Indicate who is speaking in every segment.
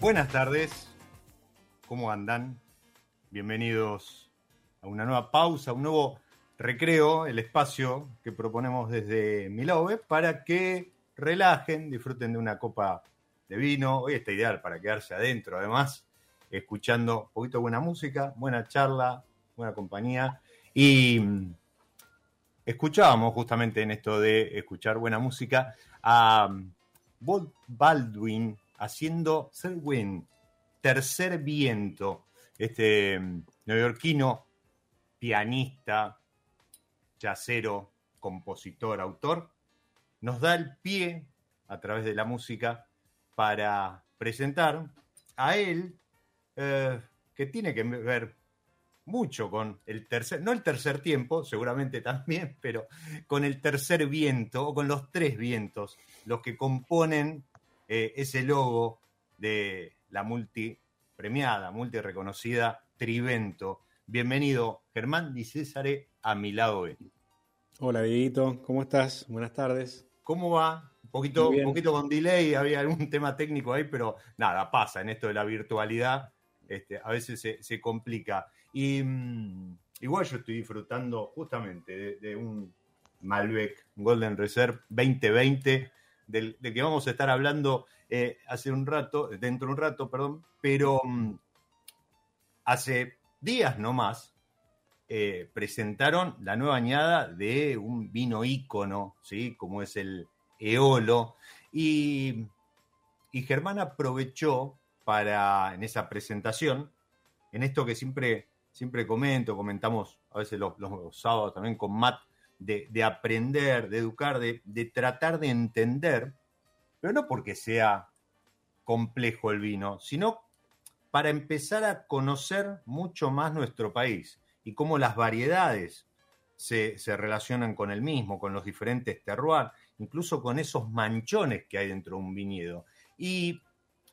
Speaker 1: Buenas tardes, ¿cómo andan? Bienvenidos a una nueva pausa, un nuevo recreo, el espacio que proponemos desde Milove para que relajen, disfruten de una copa de vino. Hoy está ideal para quedarse adentro, además, escuchando un poquito buena música, buena charla, buena compañía. Y mm, escuchábamos justamente en esto de escuchar buena música a Bob Baldwin haciendo Selwyn, Tercer Viento, este mm, neoyorquino, pianista, yacero, compositor, autor, nos da el pie a través de la música para presentar a él, eh, que tiene que ver mucho con el tercer, no el tercer tiempo, seguramente también, pero con el tercer viento o con los tres vientos, los que componen eh, ese logo de la multi premiada, multi reconocida Trivento. Bienvenido, Germán Di Césare, a mi lado
Speaker 2: Hola, Dieguito, ¿cómo estás? Buenas tardes.
Speaker 1: ¿Cómo va? Un poquito, un poquito con delay, había algún tema técnico ahí, pero nada, pasa en esto de la virtualidad, este, a veces se, complica. Y mm, igual yo estoy disfrutando justamente de, de un Malbec Golden Reserve 2020 del, que vamos a estar hablando eh, hace un rato, dentro de un rato, perdón, pero mm, hace días no más eh, presentaron la nueva añada de un vino ícono, ¿sí? como es el Eolo, y, y Germán aprovechó para, en esa presentación, en esto que siempre, siempre comento, comentamos a veces los, los sábados también con Matt, de, aprender, de educar, de, tratar de entender, pero no porque sea complejo el vino, sino para empezar a conocer mucho más nuestro país y cómo las variedades se, relacionan con el mismo, con los diferentes terroirs, incluso con esos manchones que hay dentro de un viñedo. Y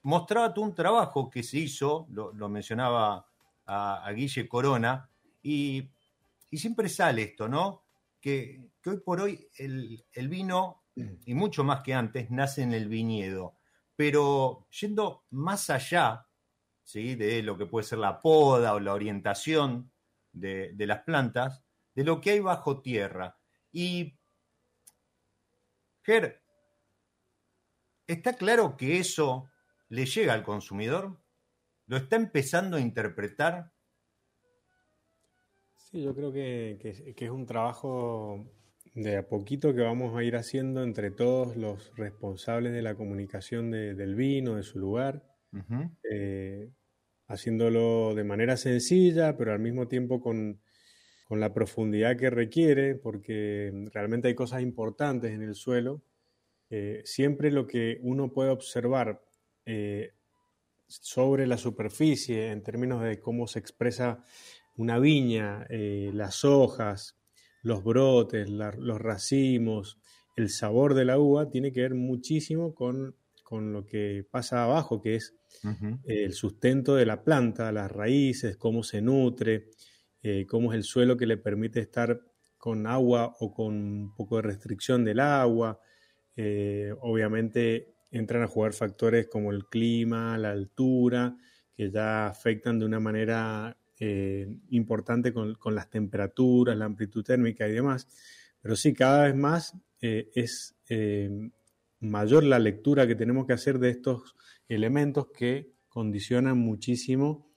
Speaker 1: mostraba tú un trabajo que se hizo, lo, mencionaba a, Guille Corona, y, siempre sale esto, ¿no? Que, hoy por hoy el, el, vino, y mucho más que antes, nace en el viñedo. Pero yendo más allá ¿sí? de lo que puede ser la poda o la orientación de, de las plantas, de lo que hay bajo tierra. Y, Ger, ¿está claro que eso le llega al consumidor? ¿Lo está empezando a interpretar?
Speaker 2: Sí, yo creo que, es un trabajo de a poquito que vamos a ir haciendo entre todos los responsables de la comunicación del vino, de su lugar, eh, haciéndolo de manera sencilla, pero al mismo tiempo con, la profundidad que requiere, porque realmente hay cosas importantes en el suelo. Eh, siempre lo que uno puede observar eh, sobre la superficie en términos de cómo se expresa una viña, eh, las hojas, los brotes, los racimos, el sabor de la uva, tiene que ver muchísimo con, lo que pasa abajo, que es el sustento de la planta, las raíces, cómo se nutre, eh, cómo es el suelo que le permite estar con agua o con un poco de restricción del agua. obviamente entran a jugar factores como el clima, la altura, que ya afectan de una manera eh, importante con, las temperaturas, la amplitud térmica y demás. Pero sí, cada vez más eh, es eh, mayor la lectura que tenemos que hacer de estos elementos que condicionan muchísimo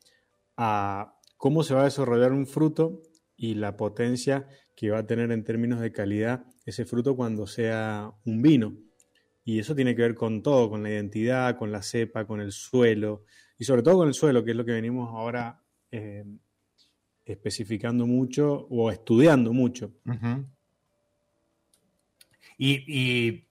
Speaker 2: a cómo se va a desarrollar un fruto y la potencia que va a tener en términos de calidad ese fruto cuando sea un vino. Y eso tiene que ver con todo, con la identidad, con la cepa, con el suelo, y sobre todo con el suelo, que es lo que venimos ahora eh, especificando mucho o estudiando mucho.
Speaker 1: y,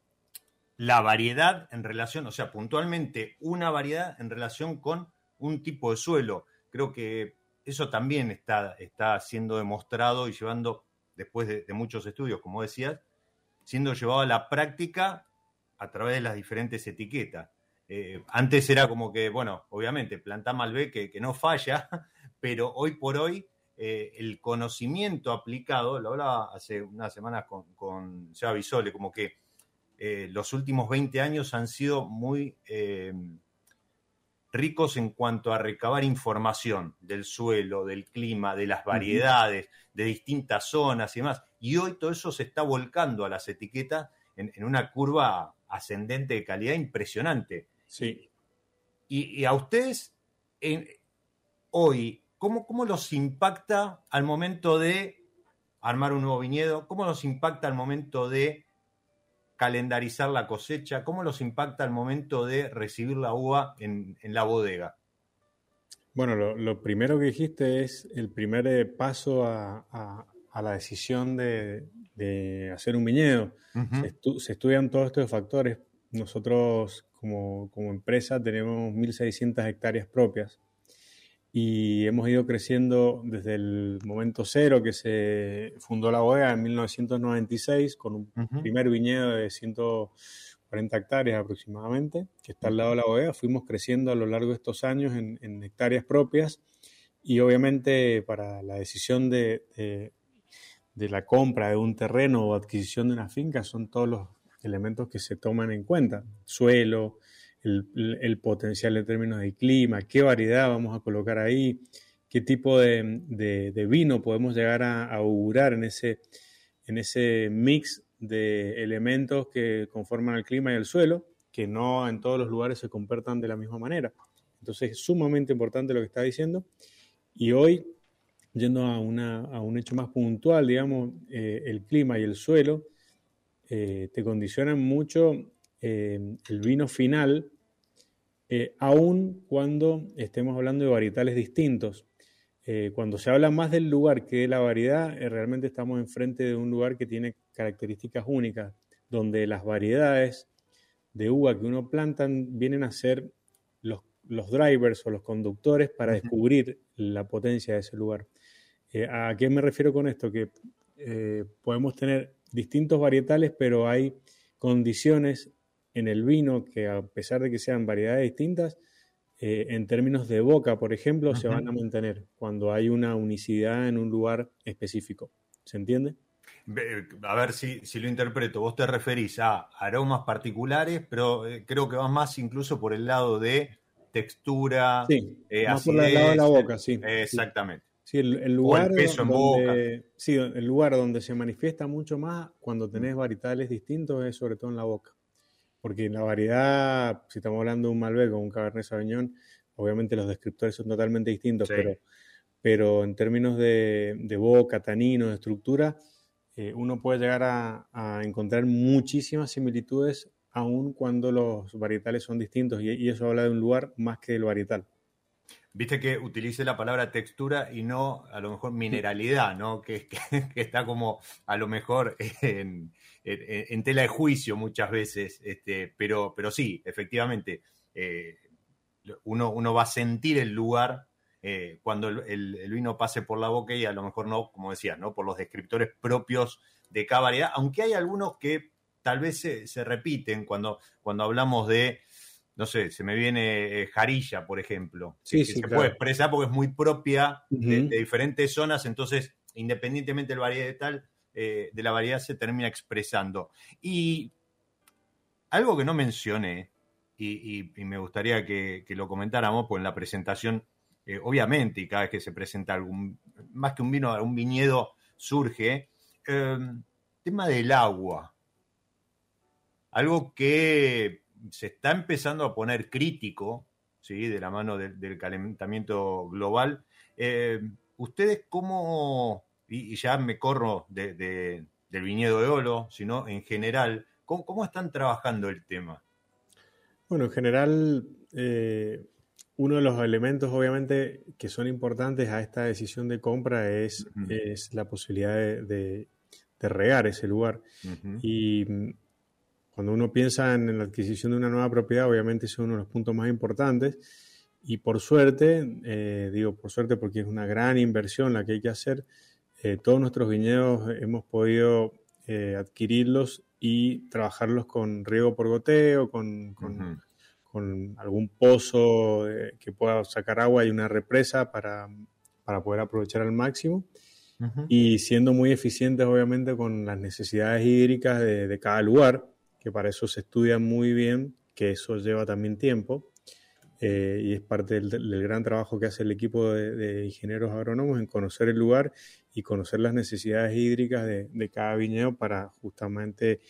Speaker 1: la variedad en relación, o sea, puntualmente una variedad en relación con un tipo de suelo. Creo que eso también está, está siendo demostrado y llevando, después de, muchos estudios, como decías, siendo llevado a la práctica a través de las diferentes etiquetas. Eh, antes era como que, bueno, obviamente, planta Malbec que, que no falla, pero hoy por hoy eh, el conocimiento aplicado, lo hablaba hace unas semanas con, con Seba Bisole, como que eh, los últimos 20 años han sido muy ricos en cuanto a recabar información del suelo, del clima, de las variedades, de distintas zonas y demás. Y hoy todo eso se está volcando a las etiquetas en una curva ascendente de calidad impresionante.
Speaker 2: Sí.
Speaker 1: Y, a ustedes, hoy, ¿cómo, ¿cómo los impacta al momento de armar un nuevo viñedo? ¿Cómo los impacta al momento de calendarizar la cosecha? ¿Cómo los impacta al momento de recibir la uva en, la bodega?
Speaker 2: Bueno, lo, primero que dijiste es el primer eh, paso a, la decisión de, hacer un viñedo. se, estudian todos estos factores. Nosotros como, empresa tenemos 1.600 hectáreas propias y hemos ido creciendo desde el momento cero que se fundó la bodega en 1996 con un primer viñedo de 140 hectáreas aproximadamente, que está al lado de la bodega. Fuimos creciendo a lo largo de estos años en, hectáreas propias y obviamente para la decisión de, de la compra de un terreno o adquisición de una finca son todos los elementos que se toman en cuenta. Suelo, el, potencial en términos de clima, qué variedad vamos a colocar ahí, qué tipo de, vino podemos llegar a, augurar en ese, en ese mix de elementos que conforman el clima y el suelo, que no en todos los lugares se comportan de la misma manera. Entonces es sumamente importante lo que está diciendo. Y hoy yendo a, un hecho más puntual, digamos, eh, el clima y el suelo eh, te condicionan mucho eh, el vino final, aun cuando estemos hablando de varietales distintos. cuando se habla más del lugar que de la variedad, realmente estamos enfrente de un lugar que tiene características únicas, donde las variedades de uva que uno planta vienen a ser los, los drivers o los conductores para descubrir la potencia de ese lugar. Eh, ¿A qué me refiero con esto? Que eh, podemos tener distintos varietales, pero hay condiciones en el vino que a pesar de que sean variedades distintas, eh, en términos de boca, por ejemplo, se van a mantener cuando hay una unicidad en un lugar específico. ¿Se entiende?
Speaker 1: A ver si, si, lo interpreto. Vos te referís a aromas particulares, pero creo que vas más incluso por el lado de textura,
Speaker 2: sí, más por el lado de la boca, sí.
Speaker 1: Exactamente.
Speaker 2: Sí, el, lugar donde, sí, el lugar donde se manifiesta mucho más cuando tenés varietales distintos es sobre todo en la boca. Porque en la variedad, si estamos hablando de un Malbec o un Cabernet Sauvignon, obviamente los descriptores son totalmente distintos, pero, pero en términos de, boca, tanino, de estructura, eh, uno puede llegar a, encontrar muchísimas similitudes aun cuando los varietales son distintos y, y eso habla de un lugar más que del varietal.
Speaker 1: Viste que utilice la palabra textura y no a lo mejor mineralidad, ¿no? Que, está como a lo mejor en, tela de juicio muchas veces, este, pero, pero sí, efectivamente, eh, uno, uno, va a sentir el lugar eh, cuando el, vino pase por la boca y a lo mejor no, como decía, ¿no? Por los descriptores propios de cada variedad, aunque hay algunos que tal vez se, se repiten cuando, cuando hablamos de no sé, se me viene eh, Jarilla, por ejemplo.
Speaker 2: Sí,
Speaker 1: sí, se puede expresar porque es muy propia de, diferentes zonas, entonces, independientemente del varietal, eh, de la variedad se termina expresando. Y algo que no mencioné, y, me gustaría que, lo comentáramos, pues en la presentación, eh, obviamente, y cada vez que se presenta algún, más que un vino, un viñedo surge, tema del agua. Algo que se está empezando a poner crítico, ¿sí? de la mano del calentamiento global. Eh, ¿Ustedes cómo, y, ya me corro del viñedo de Olo, sino en general, ¿cómo, están trabajando el tema?
Speaker 2: Bueno, en general, eh, uno de los elementos obviamente que son importantes a esta decisión de compra es, es la posibilidad de, regar ese lugar. Y cuando uno piensa en la adquisición de una nueva propiedad, obviamente es uno de los puntos más importantes. Y por suerte, eh, digo por suerte porque es una gran inversión la que hay que hacer, eh, todos nuestros viñedos hemos podido eh, adquirirlos y trabajarlos con riego por goteo, con, con, algún pozo que pueda sacar agua y una represa para, para poder aprovechar al máximo. Y siendo muy eficientes, obviamente, con las necesidades hídricas de, de cada lugar que para eso se estudia muy bien, que eso lleva también tiempo. Eh, y es parte del, gran trabajo que hace el equipo de, ingenieros agrónomos en conocer el lugar y conocer las necesidades hídricas de, cada viñedo para justamente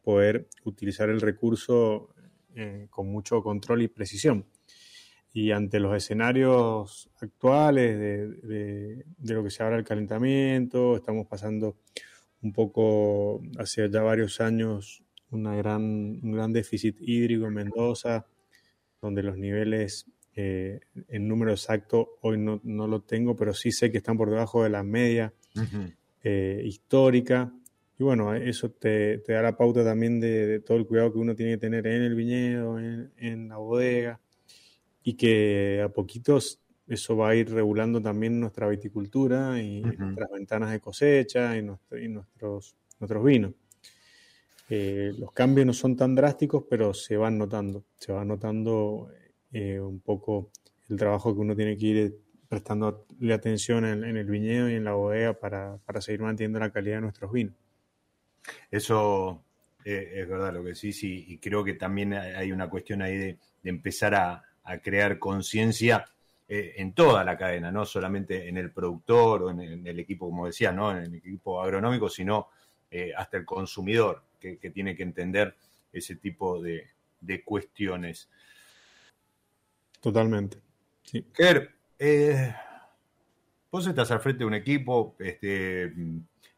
Speaker 2: poder utilizar el recurso eh, con mucho control y precisión. Y ante los escenarios actuales de, de, lo que se habla del calentamiento, estamos pasando un poco hace ya varios años una gran, un gran déficit hídrico en Mendoza, donde los niveles eh, en número exacto hoy no, lo tengo, pero sí sé que están por debajo de la media eh, histórica. Y bueno, eso te, da la pauta también de, todo el cuidado que uno tiene que tener en el viñedo, en, la bodega, y que a poquitos eso va a ir regulando también nuestra viticultura y nuestras ventanas de cosecha y, y nuestros, nuestros vinos. Eh, los cambios no son tan drásticos, pero se van notando. Se va notando eh, un poco el trabajo que uno tiene que ir prestando atención en, el viñedo y en la bodega para, seguir manteniendo la calidad de nuestros vinos.
Speaker 1: Eso eh, es verdad lo que sí, y creo que también hay una cuestión ahí de, empezar a, crear conciencia en toda la cadena, no solamente en el productor o en, el equipo, como decía, ¿no? en el equipo agronómico, sino hasta el consumidor que, tiene que entender ese tipo de, cuestiones.
Speaker 2: Totalmente. Sí.
Speaker 1: Eh, vos estás al frente de un equipo, este,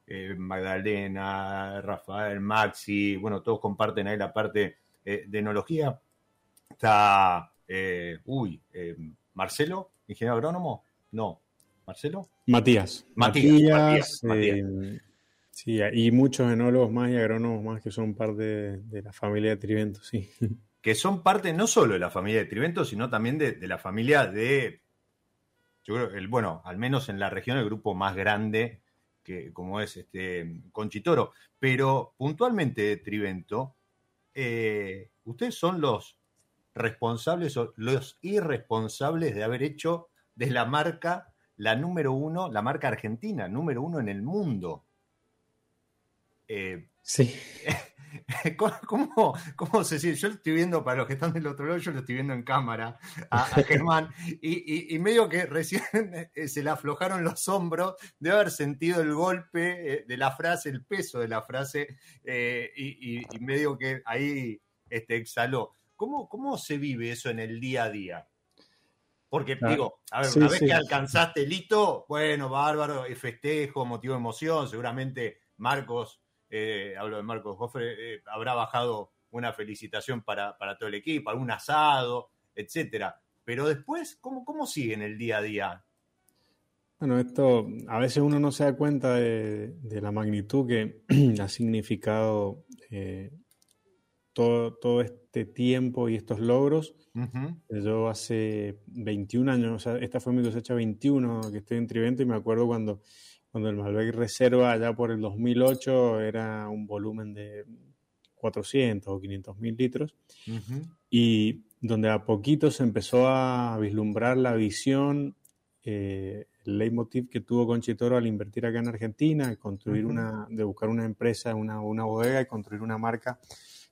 Speaker 1: eh, Magdalena, Rafael, Maxi, bueno, todos comparten ahí la parte eh, de enología. Está, uy, Marcelo, ingeniero agrónomo, no, Marcelo.
Speaker 2: Matías.
Speaker 1: Matías.
Speaker 2: Sí, y muchos enólogos más y agrónomos más que son parte de, la familia de Trivento, sí.
Speaker 1: que son parte no solo de la familia de Trivento, sino también de, la familia de, yo creo, el, bueno, al menos en la región, el grupo más grande que como es este Conchitoro. Pero puntualmente de Trivento, eh, ustedes son los responsables o los irresponsables de haber hecho de la marca la número uno, la marca argentina, número uno en el mundo.
Speaker 2: Eh, sí.
Speaker 1: ¿Cómo, ¿Cómo, se siente? Yo lo estoy viendo, para los que están del otro lado, yo lo estoy viendo en cámara a, Germán, y, medio que recién eh, se le aflojaron los hombros de haber sentido el golpe eh, de la frase, el peso de la frase, y, medio que ahí este, exhaló. ¿Cómo, ¿Cómo se vive eso en el día a día? Porque ah, digo, a ver, una vez que alcanzaste el hito, bueno, bárbaro, festejo, motivo de emoción, seguramente Marcos, eh, hablo de Marcos Joffre, eh, habrá bajado una felicitación para, todo el equipo, algún asado, etcétera. Pero después, ¿cómo, cómo sigue en el día a día?
Speaker 2: Bueno, esto a veces uno no se da cuenta de, la magnitud que ha significado eh, todo, todo este tiempo y estos logros yo hace 21 años, o sea, esta fue mi cosecha 21 que estoy en Trivento y me acuerdo cuando, cuando el Malbec Reserva allá por el 2008 era un volumen de 400 o 500 mil litros. Y donde a poquito se empezó a vislumbrar la visión, eh, el leitmotiv que tuvo Conchitoro al invertir acá en Argentina, construir una, de buscar una empresa, una, una bodega y construir una marca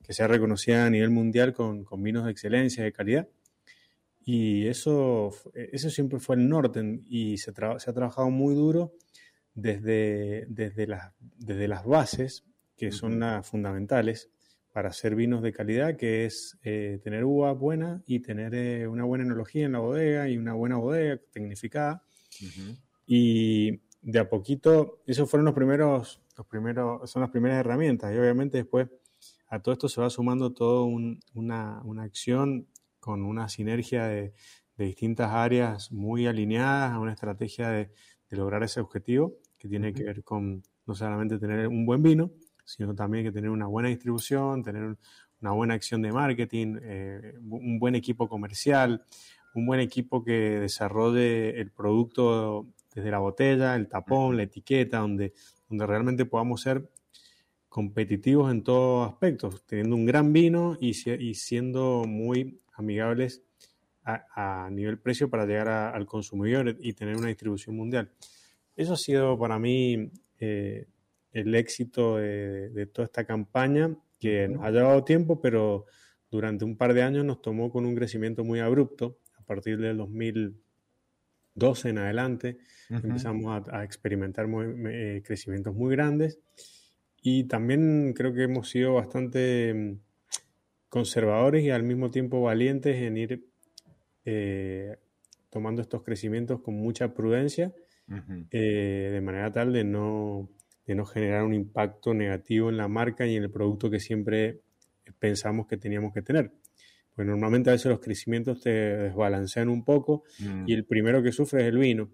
Speaker 2: que sea reconocida a nivel mundial con, con vinos de excelencia, de calidad. Y eso, eso siempre fue el norte y se, se, ha trabajado muy duro desde, desde, las, desde las bases, que son las fundamentales para hacer vinos de calidad, que es eh, tener uva buena y tener eh, una buena enología en la bodega y una buena bodega tecnificada. Y de a poquito, esos fueron los primeros, los primeros, son las primeras herramientas. Y obviamente después a todo esto se va sumando toda una, acción con una sinergia de, distintas áreas muy alineadas a una estrategia de, lograr ese objetivo que tiene que ver con no solamente tener un buen vino, sino también que tener una buena distribución, tener una buena acción de marketing, eh, un buen equipo comercial, un buen equipo que desarrolle el producto desde la botella, el tapón, la etiqueta, donde, donde realmente podamos ser competitivos en todos aspectos, teniendo un gran vino y, siendo muy amigables a, nivel precio para llegar al consumidor y tener una distribución mundial. Eso ha sido para mí eh, el éxito de, toda esta campaña que nos ha llevado tiempo, pero durante un par de años nos tomó con un crecimiento muy abrupto. A partir del 2012 en adelante empezamos a, experimentar eh, crecimientos muy grandes. Y también creo que hemos sido bastante mm, conservadores y al mismo tiempo valientes en ir eh, tomando estos crecimientos con mucha prudencia, eh, de manera tal de no, de no generar un impacto negativo en la marca y en el producto que siempre pensamos que teníamos que tener. Pues normalmente a veces los crecimientos te desbalancean un poco mm. y el primero que sufre es el vino,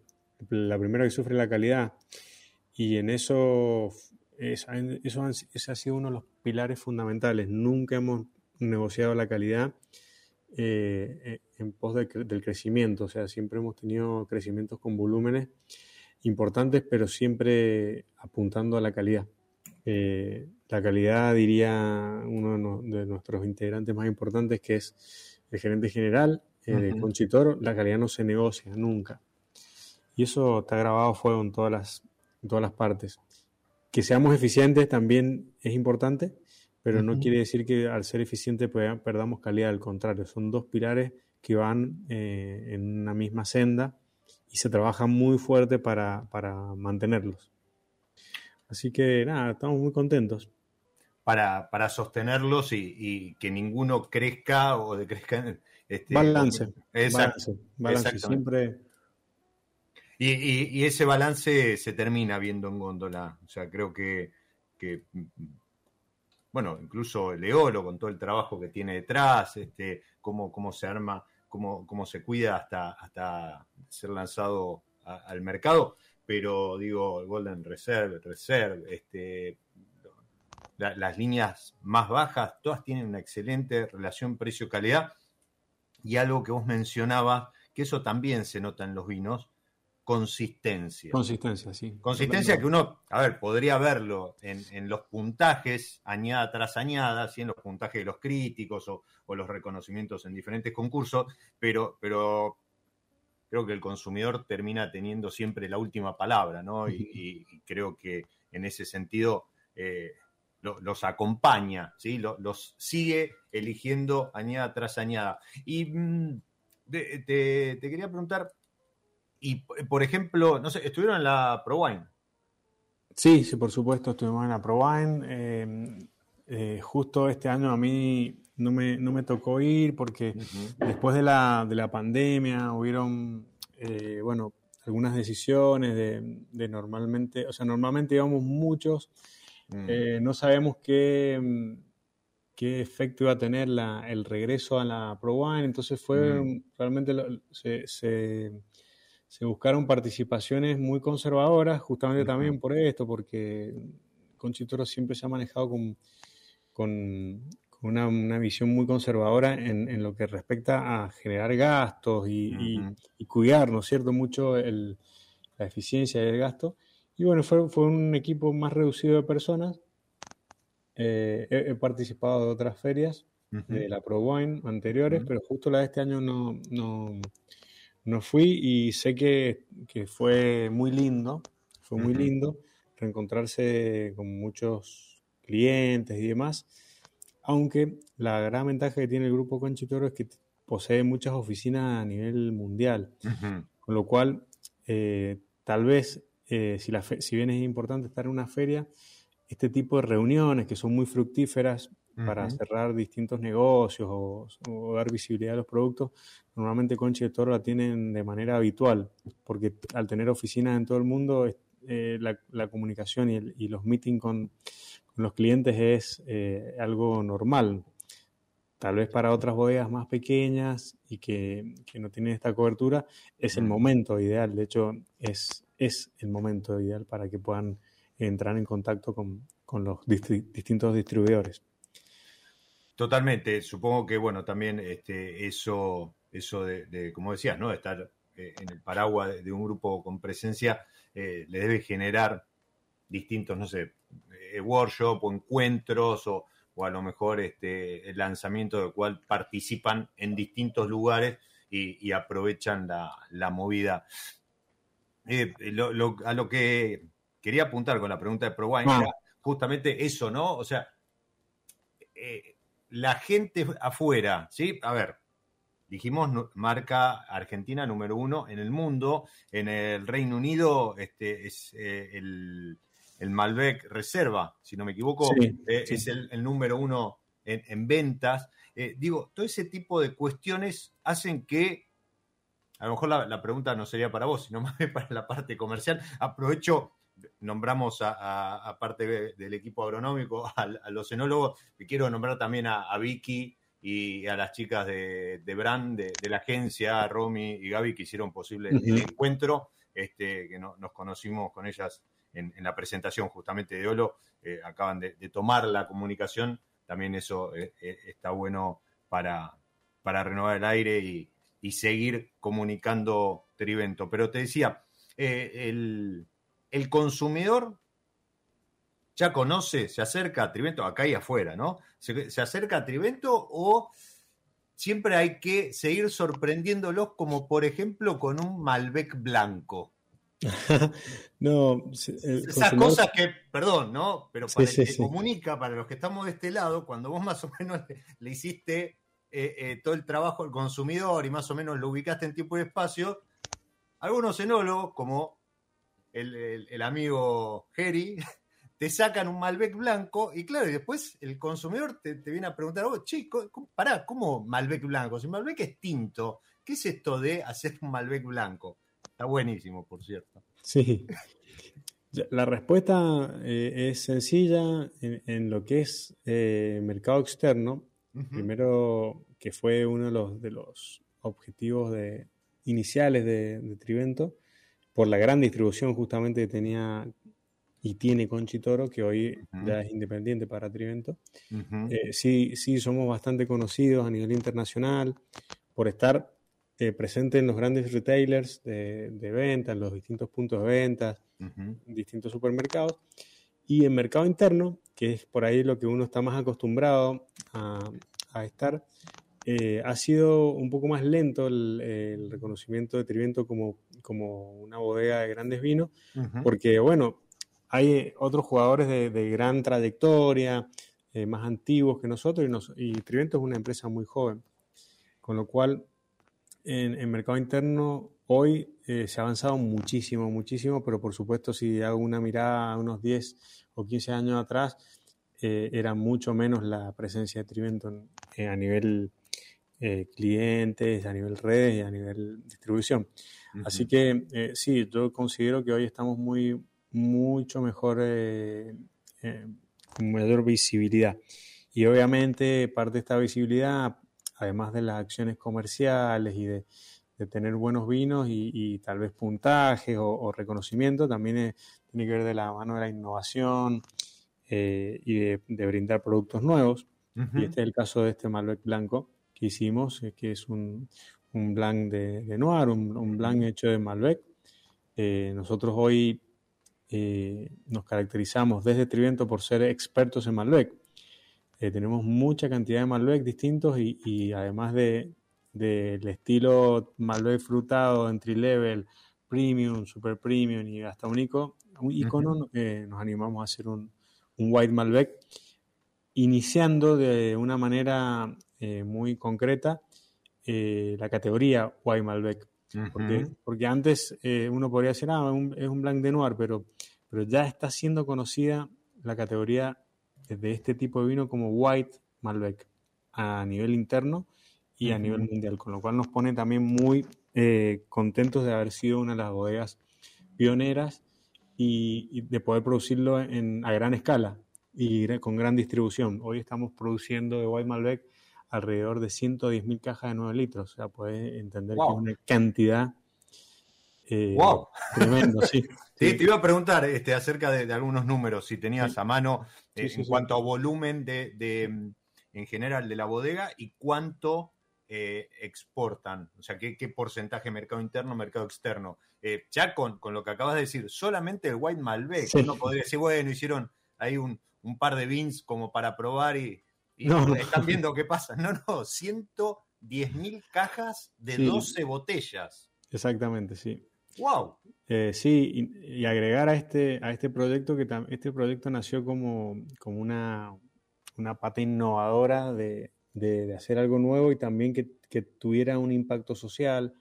Speaker 2: la primera que sufre es la calidad. Y en eso eso, ese ha sido uno de los pilares fundamentales. Nunca hemos negociado la calidad eh, eh, en pos del crecimiento. O sea, siempre hemos tenido crecimientos con volúmenes importantes, pero siempre apuntando a la calidad. Eh, la calidad, diría uno de, nuestros integrantes más importantes, que es el gerente general de Conchitoro, la calidad no se negocia nunca. Y eso está grabado a fuego en todas las, en todas las partes que seamos eficientes también es importante, pero no quiere decir que al ser eficiente perdamos calidad, al contrario, son dos pilares que van eh, en una misma senda y se trabaja muy fuerte para, mantenerlos. Así que nada, estamos muy contentos.
Speaker 1: Para, sostenerlos y, que ninguno crezca o decrezca.
Speaker 2: Este, balance. Exacto. Balance. Siempre
Speaker 1: y, ese balance se termina viendo en Góndola. O sea, creo que, bueno, incluso Leolo con todo el trabajo que tiene detrás, este, cómo, cómo se arma, cómo, cómo se cuida hasta, hasta ser lanzado al mercado. Pero digo, Golden Reserve, Reserve, este, las líneas más bajas, todas tienen una excelente relación precio-calidad. Y algo que vos mencionabas, que eso también se nota en los vinos, consistencia.
Speaker 2: Consistencia, sí.
Speaker 1: Consistencia que uno, a ver, podría verlo en, los puntajes, añada tras añada, ¿sí? en los puntajes de los críticos o, los reconocimientos en diferentes concursos, pero, pero creo que el consumidor termina teniendo siempre la última palabra, ¿no? Y, creo que en ese sentido eh, los acompaña, ¿sí? Los, sigue eligiendo añada tras añada. Y mm, te, quería preguntar, y por ejemplo, no sé, ¿estuvieron en la ProWine?
Speaker 2: Sí, sí, por supuesto, estuvimos en la ProWine. Eh, eh, justo este año a mí no me, no me tocó ir porque después de la, de la pandemia hubieron, eh, bueno, algunas decisiones de, de, normalmente, o sea, normalmente íbamos muchos, mm. no sabemos qué, qué efecto iba a tener la, el regreso a la ProWine, entonces fue mm. realmente se, se buscaron participaciones muy conservadoras, justamente también por esto, porque Conchitoro siempre se ha manejado con, con, una, visión muy conservadora en, lo que respecta a generar gastos y, cuidar, ¿no es cierto?, mucho la eficiencia del gasto. Y bueno, fue, fue un equipo más reducido de personas. Eh, he, participado de otras ferias, de la ProWine anteriores, pero justo la de este año no, no no fui y sé que, fue muy lindo, fue muy lindo reencontrarse con muchos clientes y demás, aunque la gran ventaja que tiene el grupo Conchitoro es que posee muchas oficinas a nivel mundial, con lo cual eh, tal vez eh, si, la si bien es importante estar en una feria, este tipo de reuniones que son muy fructíferas para cerrar distintos negocios o, dar visibilidad a los productos, normalmente Conchi de Toro la tienen de manera habitual, porque al tener oficinas en todo el mundo, eh, la, comunicación y, los meetings con, los clientes es eh, algo normal. Tal vez para otras bodegas más pequeñas y que, no tienen esta cobertura, es el momento ideal. De hecho, es, es el momento ideal para que puedan entrar en contacto con, los distintos distribuidores.
Speaker 1: Totalmente, supongo que bueno, también este, eso, eso de, como decías, ¿no? estar eh, en el paraguas de, un grupo con presencia eh, le debe generar distintos, no sé, eh, workshops o encuentros o, a lo mejor este, el lanzamiento del cual participan en distintos lugares y, aprovechan la, movida. a lo que quería apuntar con la pregunta de ProWine ah. era justamente eso, ¿no? O sea, la gente afuera, ¿sí? A ver, dijimos marca Argentina número uno en el mundo, en el Reino Unido este, es eh, el, Malbec Reserva, si no me equivoco, eh, es el, número uno en, ventas. Eh, digo, todo ese tipo de cuestiones hacen que, a lo mejor la, la pregunta no sería para vos, sino más bien para la parte comercial. Aprovecho nombramos a, parte del equipo agronómico, a, los enólogos, y quiero nombrar también a, Vicky y a las chicas de, Brand, de, la agencia, Romy y Gaby, que hicieron posible el encuentro, este, que nos conocimos con ellas en, la presentación justamente de Olo, eh, acaban de, tomar la comunicación, también eso eh, eh, está bueno para, para renovar el aire y, y seguir comunicando Trivento. Pero te decía, el, el consumidor ya conoce, se acerca a Trivento, acá y afuera, ¿no? Se, acerca a Trivento o siempre hay que seguir sorprendiéndolos, como por ejemplo con un Malbec blanco.
Speaker 2: no,
Speaker 1: esas cosas que, perdón, ¿no? Pero para que comunica, para los que estamos de este lado, cuando vos más o menos le, hiciste eh, eh, todo el trabajo al consumidor y más o menos lo ubicaste en tiempo y espacio, algunos enólogos, como el, amigo Jerry, te sacan un Malbec blanco y claro, y después el consumidor te, viene a preguntar, oh, chico, pará, ¿cómo Malbec blanco? Si Malbec es tinto, ¿qué es esto de hacer un Malbec blanco? Está buenísimo, por cierto.
Speaker 2: Sí. La respuesta eh, es sencilla en, lo que es eh, mercado externo. Primero, que fue uno de los, de los objetivos de, iniciales de, de Trivento, por la gran distribución justamente que tenía y tiene Conchitoro, que hoy ya es independiente para Trivento. Eh, sí, sí, somos bastante conocidos a nivel internacional por estar eh, presentes en los grandes retailers de, venta, en los distintos puntos de venta, distintos supermercados. Y en mercado interno, que es por ahí lo que uno está más acostumbrado a, estar, eh, ha sido un poco más lento el, reconocimiento de Trivento como, como una bodega de grandes vinos, porque bueno, hay otros jugadores de, gran trayectoria, eh, más antiguos que nosotros, y, Trivento es una empresa muy joven. Con lo cual, en, el mercado interno, hoy eh, se ha avanzado muchísimo, muchísimo, pero por supuesto, si hago una mirada a unos 10 o 15 años atrás, eh, era mucho menos la presencia de Trivento a nivel clientes, a nivel redes y a nivel distribución. Así que sí, yo considero que hoy estamos muy, mucho mejor, eh, eh, con mayor visibilidad. Y obviamente parte de esta visibilidad, además de las acciones comerciales y de, tener buenos vinos y, tal vez puntajes o, reconocimiento, también tiene que ver de la mano de la innovación eh, y de, brindar productos nuevos. Y este es el caso de este Malbec blanco que hicimos, que es un, un blanc de, Noir, un, un, blanc hecho de Malbec. nosotros hoy eh, nos caracterizamos desde Trivento por ser expertos en Malbec. Eh, tenemos mucha cantidad de Malbec distintos y, además de del estilo Malbec frutado, entry level, premium, super premium y hasta un, un icono, eh, nos animamos a hacer un, white Malbec, iniciando de una manera muy concreta la categoría white Malbec. porque, antes uno podría decir, ah, es un blanc de noir, pero pero ya está siendo conocida la categoría de este tipo de vino como White Malbec a nivel interno y a nivel mundial, con lo cual nos pone también muy eh, contentos de haber sido una de las bodegas pioneras y, de poder producirlo a gran escala y con gran distribución. Hoy estamos produciendo de White Malbec alrededor de 110.000 cajas de 9 litros, o sea, puedes entender que es una cantidad
Speaker 1: wow. Eh, tremendo, sí. sí. te iba a preguntar este, acerca de, algunos números, si tenías a mano eh, en cuanto a volumen de, en general de la bodega y cuánto eh, exportan, o sea, qué, porcentaje mercado interno, mercado externo. ya con, lo que acabas de decir, solamente el White Malbec, uno podría decir, bueno, hicieron ahí un, par de beans como para probar y, están viendo qué pasa. No, no, 110 mil cajas de 12 botellas.
Speaker 2: Exactamente, sí.
Speaker 1: ¡Wow!
Speaker 2: Eh, sí, y, agregar a este, a este proyecto que este proyecto nació como, como una, una pata innovadora de, hacer algo nuevo y también que, tuviera un impacto social.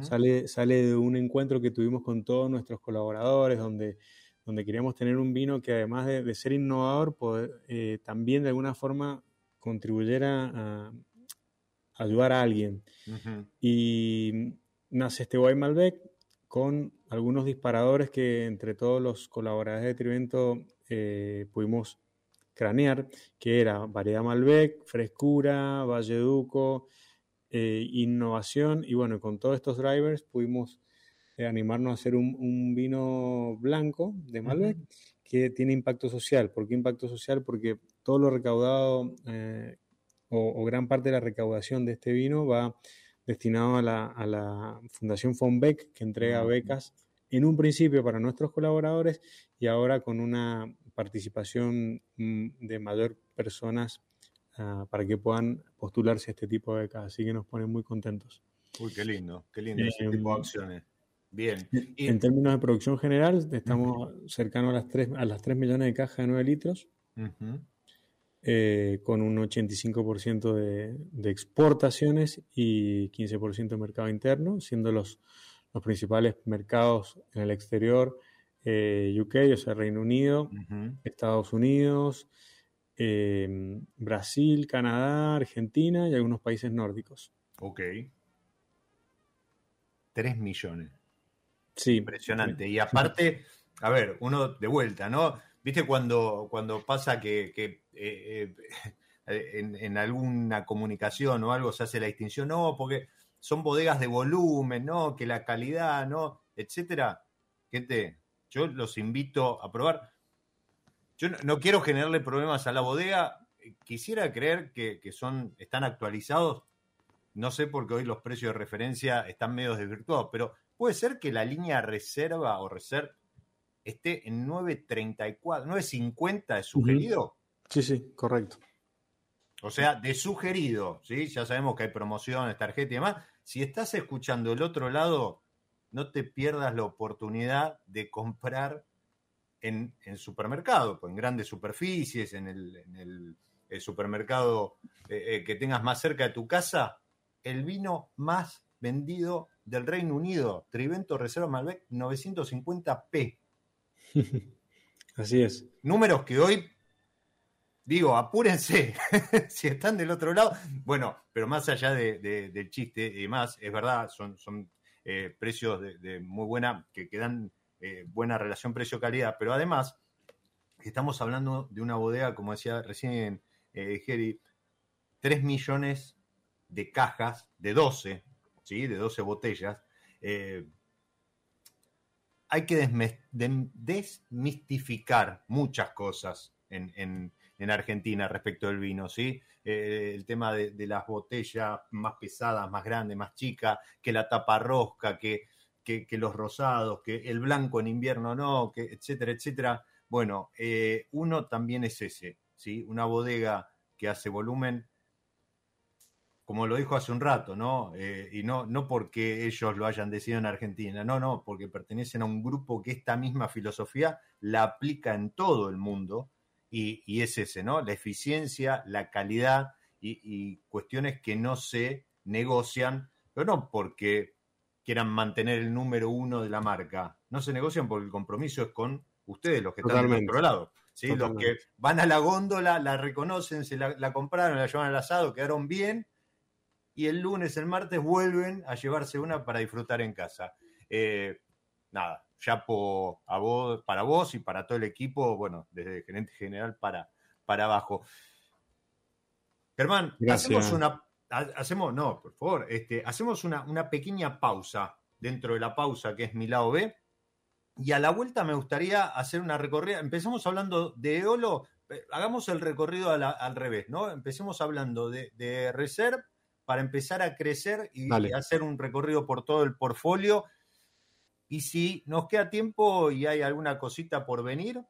Speaker 2: sale, sale de un encuentro que tuvimos con todos nuestros colaboradores, donde, donde queríamos tener un vino que además de, ser innovador, eh, también de alguna forma contribuyera a, ayudar a alguien. Y nace este White Malbec con algunos disparadores que entre todos los colaboradores de Trivento eh, pudimos cranear, que era variedad Malbec, frescura, Valleduco, eh, innovación, y bueno, con todos estos drivers pudimos eh, animarnos a hacer un, vino blanco de Malbec que tiene impacto social. ¿Por qué impacto social? Porque todo lo recaudado o, gran parte de la recaudación de este vino va destinado a la, Fundación Fonbec, que entrega becas en un principio para nuestros colaboradores y ahora con una participación mm, de mayor personas ah, para que puedan postularse a este tipo de becas. Así que nos pone muy contentos.
Speaker 1: Uy, qué lindo, qué lindo ese tipo de em, acciones. Bien.
Speaker 2: En términos de producción general, estamos cercanos a las 3, a las 3 millones de cajas de 9 litros. Eh, con un 85% de, de, exportaciones y 15% de mercado interno, siendo los, los principales mercados en el exterior eh, UK, o sea, Reino Unido, Estados Unidos, em, Brasil, Canadá, Argentina y algunos países nórdicos.
Speaker 1: Ok. 3 millones.
Speaker 2: Sí.
Speaker 1: Impresionante. Y aparte, a ver, uno de vuelta, ¿no? ¿Viste cuando, cuando pasa que, eh, eh, en, alguna comunicación o algo se hace la distinción? No, porque son bodegas de volumen, ¿no? Que la calidad, ¿no? Etcétera. Gente, yo los invito a probar. yo no, quiero generarle problemas a la bodega. Quisiera creer que, son, están actualizados. No sé porque hoy los precios de referencia están medio desvirtuados, pero puede ser que la línea reserva o reserva esté en 9.34, 9.50 es sugerido.
Speaker 2: Sí, sí, correcto.
Speaker 1: O sea, de sugerido, ¿sí? Ya sabemos que hay promociones, tarjeta y demás. Si estás escuchando el otro lado, no te pierdas la oportunidad de comprar en, en supermercado, en grandes superficies, en el, supermercado eh, eh, que tengas más cerca de tu casa, el vino más vendido del Reino Unido, Trivento Reserva Malbec 950p.
Speaker 2: Así es.
Speaker 1: Números que hoy, digo, apúrense, si están del otro lado. Bueno, pero más allá del chiste y demás, es verdad, son, son eh, precios de, muy buena, que, quedan eh, buena relación precio-calidad, pero además estamos hablando de una bodega, como decía recién eh, Jerry, 3 millones de cajas de 12, ¿sí? de 12 botellas. Eh, hay que desmistificar muchas cosas en, Argentina respecto del vino, ¿sí? Eh, el tema de, las botellas más pesadas, más grandes, más chicas, que la tapa rosca, que, los rosados, que el blanco en invierno no, que etcétera, etcétera. Bueno, eh, uno también es ese, ¿sí? Una bodega que hace volumen como lo dijo hace un rato, ¿no? Eh, y no, no porque ellos lo hayan decidido en Argentina, no, no, porque pertenecen a un grupo que esta misma filosofía la aplica en todo el mundo y, es ese, ¿no? La eficiencia, la calidad y, cuestiones que no se negocian, pero no porque quieran mantener el número uno de la marca, no se negocian porque el compromiso es con ustedes, los que están del otro lado. ¿sí? Los que van a la góndola, la reconocen, se la, la compraron, la llevan al asado, quedaron bien y el lunes, el martes vuelven a llevarse una para disfrutar en casa. Eh, nada, ya a vos, para vos y para todo el equipo, bueno, desde el gerente general para, para abajo. Germán, hacemos una, hacemos, no, por favor, este, hacemos una, una pequeña pausa dentro de la pausa que es mi lado B. Y a la vuelta me gustaría hacer una recorrida. Empezamos hablando de Eolo, eh, hagamos el recorrido al revés, ¿no? Empecemos hablando de, de Reserve para empezar a crecer y, hacer un recorrido por todo el portfolio. Y si nos queda tiempo y hay alguna cosita por venir,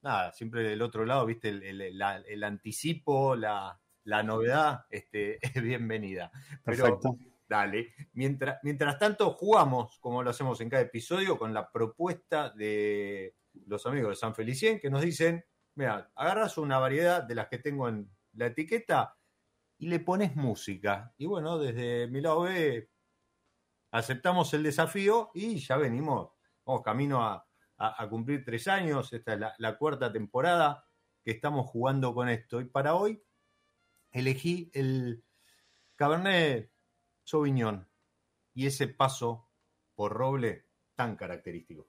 Speaker 1: nada, siempre del otro lado, viste, el, anticipo, la, novedad este, es bienvenida. Perfecto. dale. Mientras, mientras tanto, jugamos, como lo hacemos en cada episodio, con la propuesta de los amigos de San Felicien que nos dicen, mira, agarras una variedad de las que tengo en la etiqueta y le pones música. Y bueno, desde mi lado B aceptamos el desafío y ya venimos, vamos camino a, cumplir tres años, esta es la, cuarta temporada que estamos jugando con esto. Y para hoy elegí el Cabernet Sauvignon y ese paso por roble tan característico.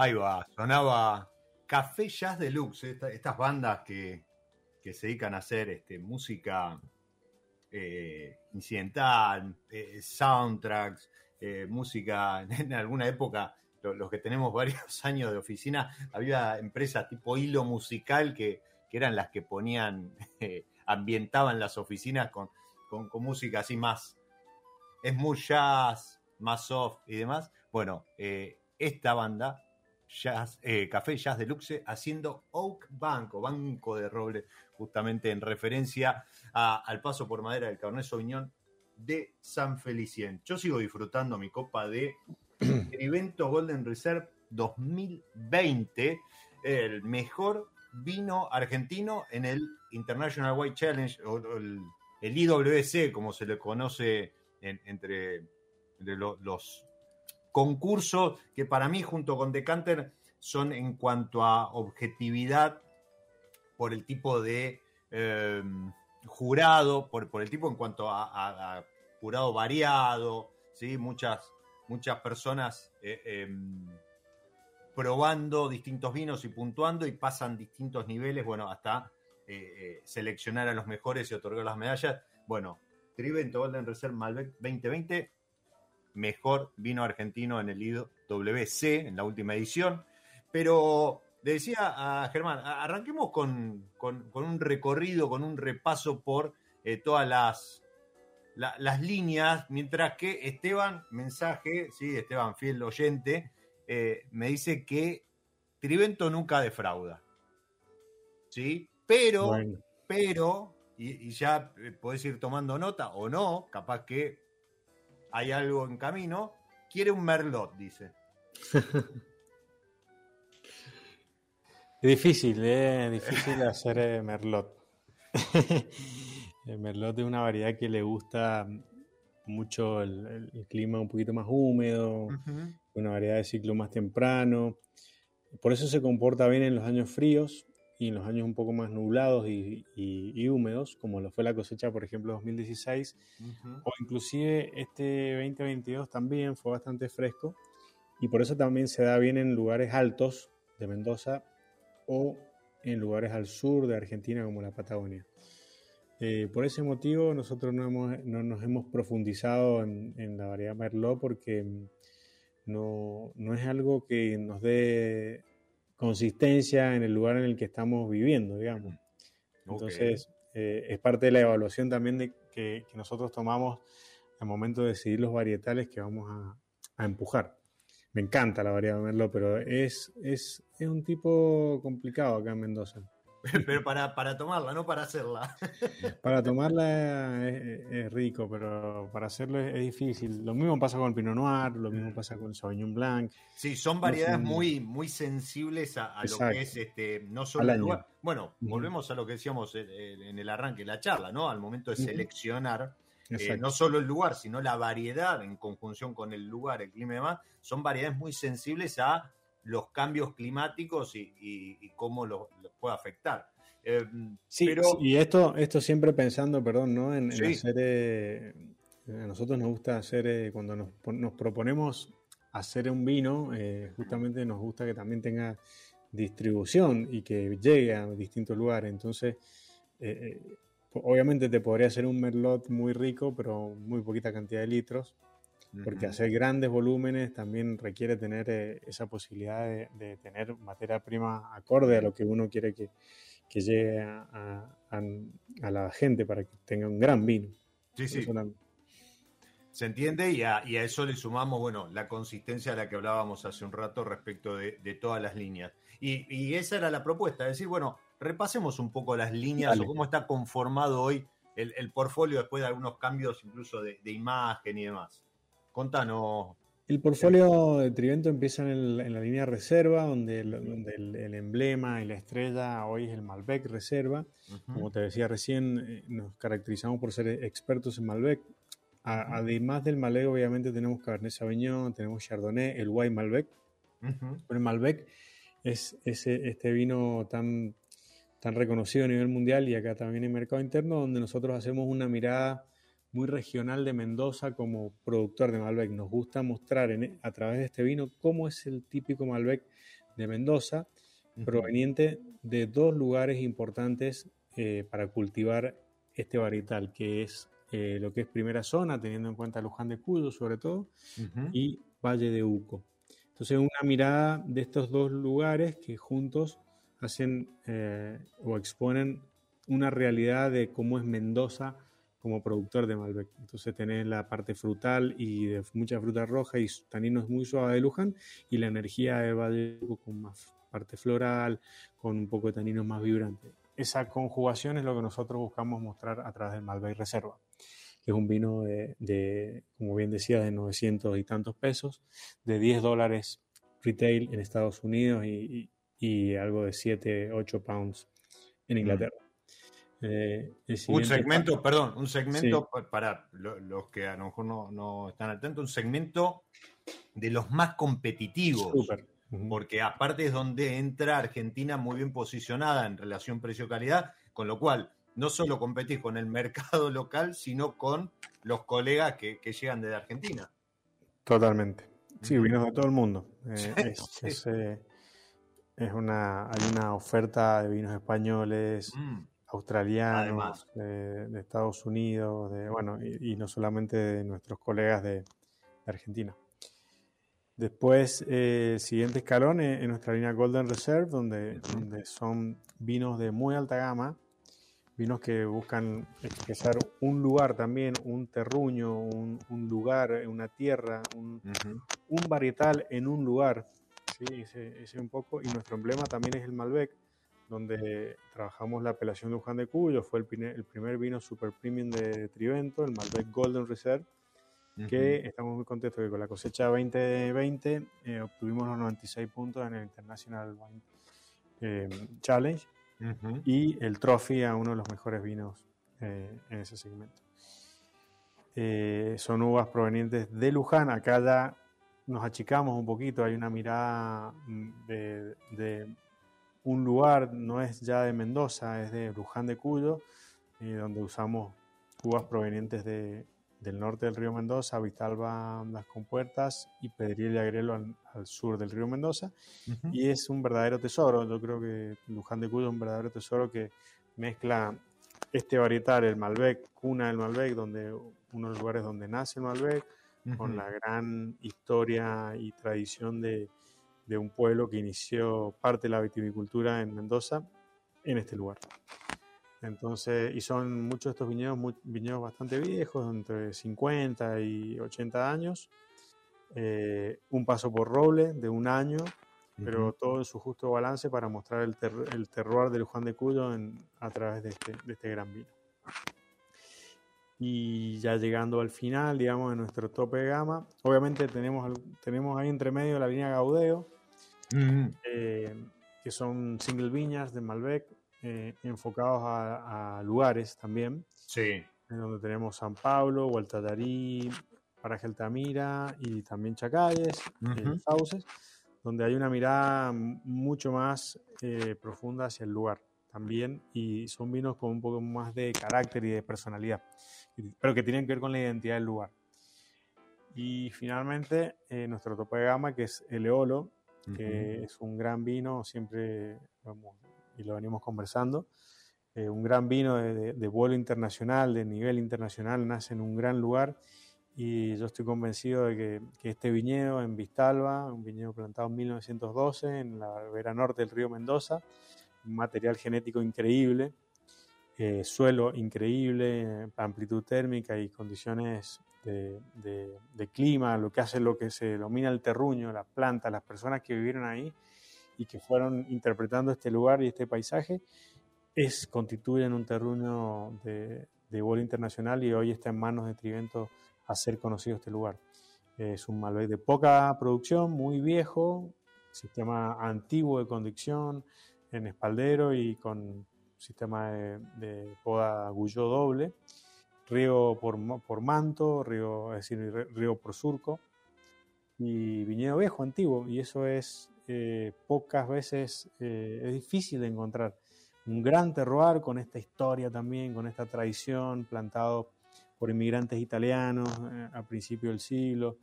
Speaker 1: Ahí va, sonaba Café Jazz Deluxe, estas bandas que, se dedican a hacer este, música eh, incidental, eh, soundtracks, eh, música en alguna época los que tenemos varios años de oficina, había empresas tipo hilo musical que, eran las que ponían, ambientaban las oficinas con, con, música así más smooth jazz, más soft y demás. Bueno, esta banda Jazz, eh, Café Jazz Deluxe haciendo Oak Bank o Banco de Roble, justamente en referencia al paso por madera del Cabernet Sauvignon de San Felicien. Yo sigo disfrutando mi copa de evento Golden Reserve 2020, el mejor vino argentino en el International White Challenge, o el, IWC, como se le conoce entre, los concurso que para mí junto con Decanter son en cuanto a objetividad por el tipo de em, jurado, por, el tipo en cuanto a, jurado variado, ¿sí? muchas, muchas personas eh, em, probando distintos vinos y puntuando y pasan distintos niveles, bueno, hasta eh, eh, seleccionar a los mejores y otorgar las medallas. Bueno, Trivento Golden Reserve Malbec 2020 mejor vino argentino en el IWC en la última edición. Pero le decía a Germán, arranquemos con, un recorrido, con un repaso por eh, todas las, las líneas, mientras que Esteban, mensaje, sí, Esteban, fiel oyente, eh, me dice que Trivento nunca defrauda. ¿Sí? Pero, pero, y, y ya eh, podés ir tomando nota o no, capaz que hay algo en camino. Quiere un merlot, dice.
Speaker 2: Difícil, ¿eh? difícil hacer eh, merlot. el merlot es una variedad que le gusta mucho el, clima un poquito más húmedo, una variedad de ciclo más temprano. Por eso se comporta bien en los años fríos y en los años un poco más nublados y, húmedos, como lo fue la cosecha, por ejemplo, 2016, o inclusive este 2022 también fue bastante fresco y por eso también se da bien en lugares altos de Mendoza o en lugares al sur de Argentina como la Patagonia. Eh, por ese motivo nosotros no, hemos, no nos hemos profundizado en, en, la variedad Merlot porque no, no es algo que nos dé consistencia en el lugar en el que estamos viviendo, digamos. Entonces, eh, es parte de la evaluación también de que, nosotros tomamos al momento de decidir los varietales que vamos a, empujar. Me encanta la variedad de Merlot, pero es, es, es un tipo complicado acá en Mendoza.
Speaker 1: Pero para, para tomarla, no para hacerla.
Speaker 2: Para tomarla es, rico, pero para hacerlo es, difícil. Lo mismo pasa con el Pinot Noir, lo mismo pasa con el Sauvignon Blanc.
Speaker 1: Sí, son variedades muy, muy sensibles a, lo que es este, no solo el lugar. Bueno, volvemos a lo que decíamos en el arranque de la charla, ¿no? Al momento de seleccionar. Eh, no solo el lugar, sino la variedad en conjunción con el lugar, el clima y demás, son variedades muy sensibles a los cambios climáticos y, cómo los, puede afectar.
Speaker 2: Eh, sí, pero... y esto, esto siempre pensando, perdón, ¿no? En, hacer, eh, a nosotros nos gusta hacer, eh, cuando nos, nos, proponemos hacer un vino, justamente nos gusta que también tenga distribución y que llegue a distintos lugares. Entonces, obviamente te podría hacer un merlot muy rico, pero muy poquita cantidad de litros porque hacer grandes volúmenes también requiere tener eh, esa posibilidad de, tener materia prima acorde a lo que uno quiere que, llegue a, la gente para que tenga un gran vino.
Speaker 1: Sí, sí. Se entiende y a, eso le sumamos, bueno, la consistencia a la que hablábamos hace un rato respecto de, todas las líneas. Y, esa era la propuesta, es decir, bueno, repasemos un poco las líneas o cómo está conformado hoy el, portfolio después de algunos cambios incluso de imagen y demás. Contanos.
Speaker 2: El portfolio de Trivento empieza en, la línea reserva, donde, el, emblema y la estrella hoy es el Malbec Reserva. Como te decía recién, eh, nos caracterizamos por ser expertos en Malbec. además del Malbec, obviamente tenemos Cabernet Sauvignon, tenemos Chardonnay, el White Malbec. Pero el Malbec es este vino tan, tan reconocido a nivel mundial y acá también en mercado interno, donde nosotros hacemos una mirada muy regional de Mendoza como productor de Malbec. Nos gusta mostrar a través de este vino cómo es el típico Malbec de Mendoza, proveniente de dos lugares importantes eh, para cultivar este varietal, que es eh, lo que es primera zona, teniendo en cuenta Luján de Cuyo sobre todo, y Valle de Uco. Entonces, una mirada de estos dos lugares que juntos hacen eh, o exponen una realidad de cómo es Mendoza como productor de Malbec. Entonces tenés la parte frutal y de mucha fruta roja y taninos muy suaves de Luján y la energía de Valle con más parte floral, con un poco de taninos más vibrantes. Esa conjugación es lo que nosotros buscamos mostrar a través del Malbec Reserva, que es un vino de, como bien decía, de 900 y tantos pesos, de 10 dólares retail en Estados Unidos y, y algo de 7, 8 pounds en mm.
Speaker 1: Eh, un segmento, perdón, un segmento para los que a lo mejor no, están al tanto, un segmento de los más competitivos. Porque aparte es donde entra Argentina muy bien posicionada en relación precio-calidad, con lo cual no solo competís con el mercado local, sino con los colegas que, llegan desde Argentina.
Speaker 2: Totalmente. Sí, vinos de todo el mundo. Eh, eh, es una, hay una oferta de vinos españoles, mm. Australianos, de, Estados Unidos, de, bueno, y, no solamente de nuestros colegas de, Argentina. Después, eh, siguiente escalón es en nuestra línea Golden Reserve, donde, donde son vinos de muy alta gama, vinos que buscan expresar un lugar también, un terruño, un, lugar, una tierra, un, un varietal en un lugar Sí, ese, un poco. Y nuestro emblema también es el Malbec, donde trabajamos la apelación de Juan de Cuyo. Fue el, el, primer vino super premium de Trivento, el Malbec Golden Reserve, que estamos muy contentos que con la cosecha 2020 eh, obtuvimos los 96 puntos en el International Wine eh, Challenge y el trophy a uno de los mejores vinos eh, en ese segmento. son uvas provenientes de Luján, acá ya nos achicamos un poquito, hay una mirada mm, de, un lugar, no es ya de Mendoza, es de Luján de Cuyo, eh, donde usamos uvas provenientes de, del norte del río Mendoza, Vitalba Las Compuertas y Pedriel y Agrelo al, sur del río Mendoza. Y es un verdadero tesoro, yo creo que Luján de Cuyo es un verdadero tesoro que mezcla este varietal, el Malbec, cuna del Malbec, donde uno de los lugares donde nace el Malbec, con la gran historia y tradición de, un pueblo que inició parte de la viticultura en Mendoza, en este lugar. Entonces, y son muchos de estos viñedos, viñedos bastante viejos, entre 50 y 80 años. Eh, un paso por roble de un año, pero todo en su justo balance para mostrar el, el terroir de Luján de Cuyo a través de este, de este gran vino. Y ya llegando al final, digamos, de nuestro tope de gama, obviamente tenemos, tenemos ahí entre medio la línea Gaudeo, eh, que son single viñas de Malbec, eh, enfocados a, lugares también.
Speaker 1: Sí.
Speaker 2: En donde tenemos San Pablo, Hualtatarí, Paraje Altamira y también Chacalles, uh Sauces, donde hay una mirada mucho más profunda hacia el lugar también y son vinos con un poco más de carácter y de personalidad pero que tienen que ver con la identidad del lugar. Y finalmente, eh, nuestro tope de gama, que es el Eolo, que es un gran vino, siempre vamos, y lo venimos conversando, eh, un gran vino de, vuelo internacional, de nivel internacional, nace en un gran lugar y yo estoy convencido de que, que, este viñedo en Vistalba, un viñedo plantado en 1912 en la vera norte del río Mendoza, un material genético increíble, eh, suelo increíble, amplitud térmica y condiciones de, clima, lo que hace lo que se domina el terruño, las plantas, las personas que vivieron ahí y que fueron interpretando este lugar y este paisaje, es, constituyen un terruño de, de vuelo internacional y hoy está en manos de Trivento hacer conocido este lugar. Es un Malbec de poca producción, muy viejo, sistema antiguo de conducción en espaldero y con sistema de, poda Guyot doble, río por, por, manto, río, es decir, río por surco y viñedo viejo, antiguo, y eso es eh, pocas veces, eh, es difícil de encontrar. Un gran terroir con esta historia también, con esta tradición, plantado por inmigrantes italianos eh, a principio del siglo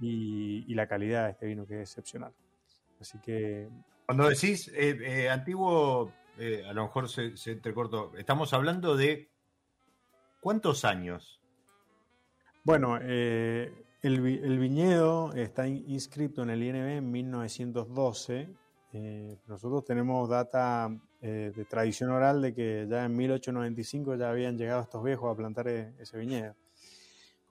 Speaker 2: y, la calidad de este vino que es excepcional. Así que...
Speaker 1: Cuando decís eh, a lo mejor se, se entrecortó, estamos hablando de cuántos años.
Speaker 2: Bueno, el, el, viñedo está inscrito en el INB en 1912 eh, nosotros tenemos data eh, de tradición oral de que ya en 1895 ya habían llegado estos viejos a plantar e, ese viñedo.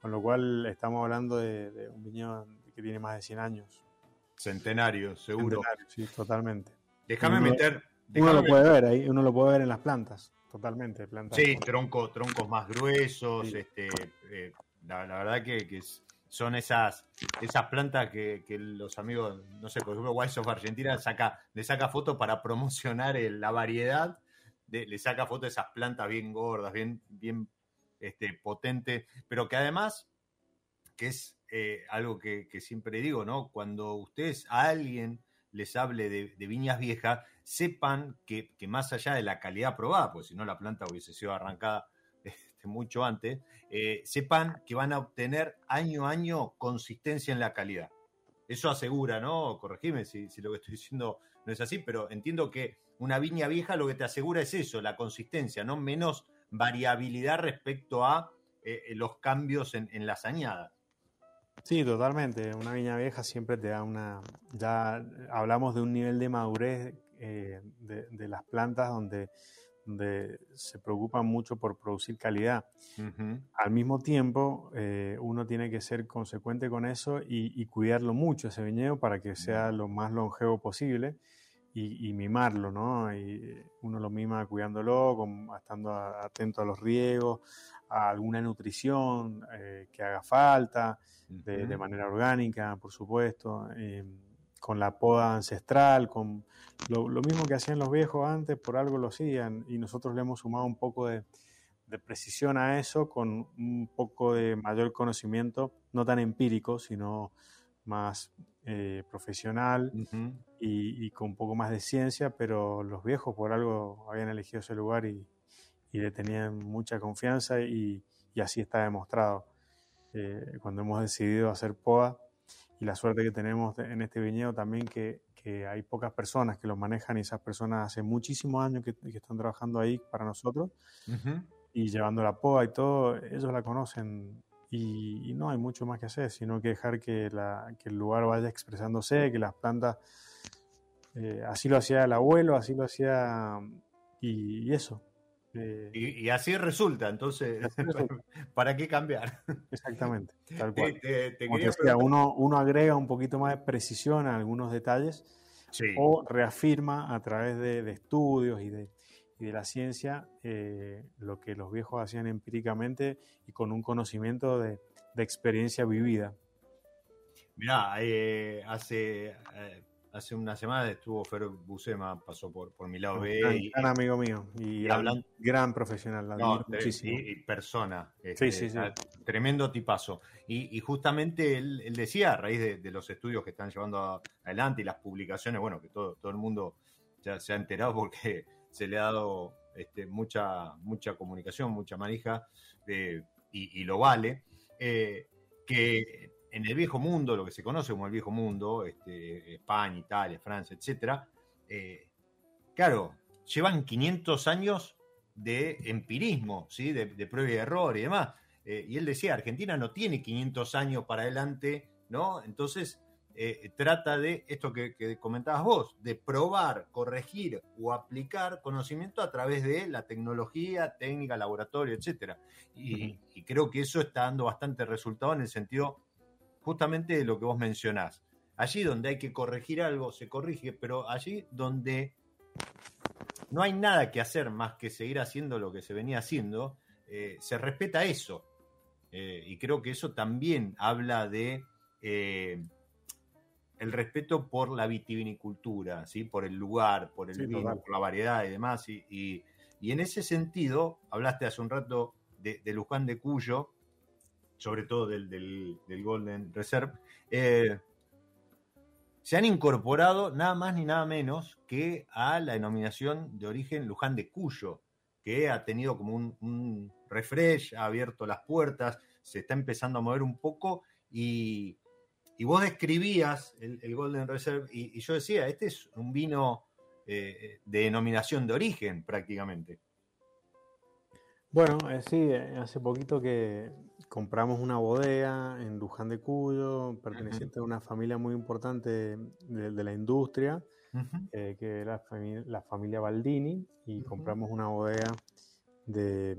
Speaker 2: Con lo cual estamos hablando de, un viñedo que tiene más de 100 años.
Speaker 1: Centenario, seguro.
Speaker 2: sí, totalmente.
Speaker 1: Déjame meter.
Speaker 2: Uno lo puede ver ahí, uno lo puede ver en las plantas, totalmente. Plantas
Speaker 1: sí, tronco, troncos más gruesos. Este, eh, la, verdad que, que es, son esas, esas plantas que, los amigos, no sé, por ejemplo, Wise of Argentina saca, le saca fotos para promocionar la variedad, de, le saca fotos de esas plantas bien gordas, bien, bien este, potentes, pero que además, que es eh, algo que, siempre digo, ¿no? Cuando ustedes a alguien les hable de, viñas viejas, sepan que, que, más allá de la calidad probada, pues si no la planta hubiese sido arrancada mucho antes, eh, sepan que van a obtener año a año consistencia en la calidad. Eso asegura, ¿no? Corregime si, lo que estoy diciendo no es así, pero entiendo que una viña vieja lo que te asegura es eso, la consistencia, no menos variabilidad respecto a eh, los cambios en, las añadas.
Speaker 2: Sí, totalmente. Una viña vieja siempre te da una. Ya hablamos de un nivel de madurez eh, de, las plantas donde donde se preocupan mucho por producir calidad. Al mismo tiempo, eh, uno tiene que ser consecuente con eso y, cuidarlo mucho ese viñedo para que sea lo más longevo posible y, mimarlo, ¿no? Y uno lo mima cuidándolo, estando atento a los riegos, a alguna nutrición eh, que haga falta, de, manera orgánica, por supuesto. Eh, con la poda ancestral, con lo, mismo que hacían los viejos antes, por algo lo hacían, y nosotros le hemos sumado un poco de, precisión a eso, con un poco de mayor conocimiento, no tan empírico, sino más eh, profesional y, con un poco más de ciencia, pero los viejos por algo habían elegido ese lugar y, le tenían mucha confianza y, así está demostrado. Eh, cuando hemos decidido hacer poda, y la suerte que tenemos en este viñedo también que, que hay pocas personas que lo manejan y esas personas hace muchísimos años que, están trabajando ahí para nosotros y llevando la poda y todo, ellos la conocen y, no hay mucho más que hacer, sino que dejar que, la, que el lugar vaya expresándose, que las plantas, eh, así lo hacía el abuelo, así lo hacía y eso,
Speaker 1: y, así resulta, entonces, ¿para qué cambiar?
Speaker 2: Exactamente, tal cual. uno, uno agrega un poquito más de precisión a algunos detalles o reafirma a través de, estudios y de, de, la ciencia eh, lo que los viejos hacían empíricamente y con un conocimiento de, experiencia vivida.
Speaker 1: Mirá, eh, hace... Eh, hace una semana estuvo Fer Busema, pasó por, por mi lado B.
Speaker 2: Gran, y, gran amigo mío y gran, profesional,
Speaker 1: muchísimo. Y, persona. Este, sí, sí, sí. Tremendo tipazo. Y, justamente él, decía, a raíz de, los estudios que están llevando adelante y las publicaciones, bueno, que todo, todo el mundo ya se ha enterado porque se le ha dado este, mucha, mucha comunicación, mucha manija, eh, y, lo vale, eh, que en el viejo mundo, lo que se conoce como el viejo mundo, este, España, Italia, Francia, etcétera, eh, claro, llevan 500 años de empirismo, ¿sí? de, prueba y error y demás. Eh, y él decía, Argentina no tiene 500 años para adelante, ¿no? Entonces, eh, trata de esto que, comentabas vos, de probar, corregir o aplicar conocimiento a través de la tecnología, técnica, laboratorio. Y, y creo que eso está dando bastante resultado en el sentido justamente lo que vos mencionás. Allí donde hay que corregir algo, se corrige, pero allí donde no hay nada que hacer más que seguir haciendo lo que se venía haciendo, eh, se respeta eso. Eh, y creo que eso también habla de eh, el respeto por la vitivinicultura, ¿sí? por el lugar, por el vino, por la variedad y demás. Y, en ese sentido, hablaste hace un rato de, de Luján de Cuyo, sobre todo del, Golden Reserve, eh, se han incorporado nada más ni nada menos que a la denominación de origen Luján de Cuyo, que ha tenido como un, refresh, ha abierto las puertas, se está empezando a mover un poco y, vos describías el, Golden Reserve y, yo decía, este es un vino eh, de denominación de origen prácticamente.
Speaker 2: Bueno, eh, sí, hace poquito que compramos una bodega en Luján de Cuyo, perteneciente a una familia muy importante de, la industria, eh, que es la, familia Baldini, y compramos una bodega de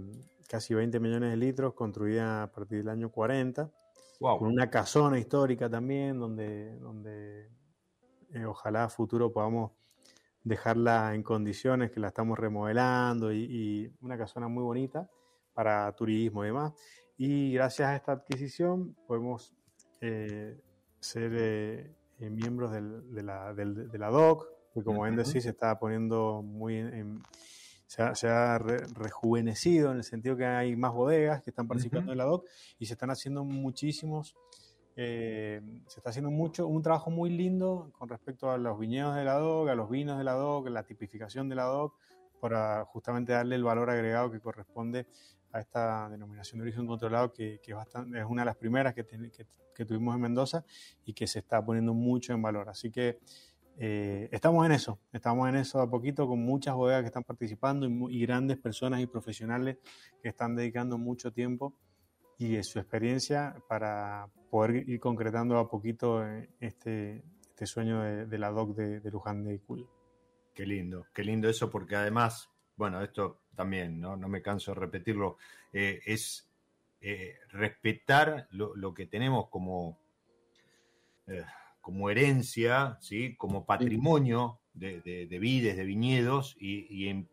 Speaker 2: casi 20 millones de litros, construida a partir del año 40, con una casona histórica también, donde, donde ojalá a futuro podamos dejarla en condiciones que la estamos remodelando y, una casona muy bonita para turismo y demás. Y gracias a esta adquisición podemos eh, ser eh, eh, miembros de, la, DOC, que como bien decís se está poniendo muy se ha, rejuvenecido en el sentido que hay más bodegas que están participando en la DOC y se están haciendo muchísimos eh, se está haciendo mucho, un trabajo muy lindo con respecto a los viñedos de la DOC, a los vinos de la DOC, la tipificación de la DOC, para justamente darle el valor agregado que corresponde a esta denominación de origen controlado, que, es, bastante, es una de las primeras que, que, tuvimos en Mendoza y que se está poniendo mucho en valor. Así que eh, estamos en eso, estamos en eso a poquito con muchas bodegas que están participando y, y grandes personas y profesionales que están dedicando mucho tiempo y su experiencia para poder ir concretando a poquito eh, este, este sueño de, la DOC de, Luján de Cuyo.
Speaker 1: Qué lindo, qué lindo eso, porque además, bueno, esto también, no, no me canso de repetirlo, eh, es eh, respetar lo, que tenemos como, como herencia, ¿sí? como patrimonio de, de vides, de viñedos, y, y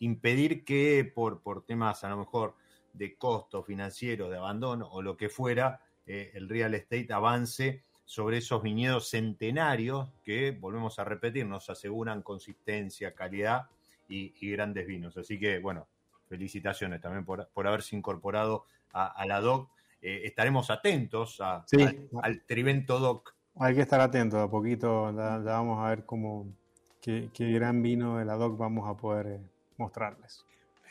Speaker 1: impedir que por, por temas a lo mejor de costo financiero, de abandono o lo que fuera, eh, el real estate avance sobre esos viñedos centenarios que, volvemos a repetir, nos aseguran consistencia, calidad y, grandes vinos. Así que, bueno, felicitaciones también por, haberse incorporado a, la DOC. Eh, estaremos atentos al, Trivento DOC.
Speaker 2: Hay que estar atentos, a poquito ya, vamos a ver cómo, qué, gran vino de la DOC vamos a poder eh, mostrarles.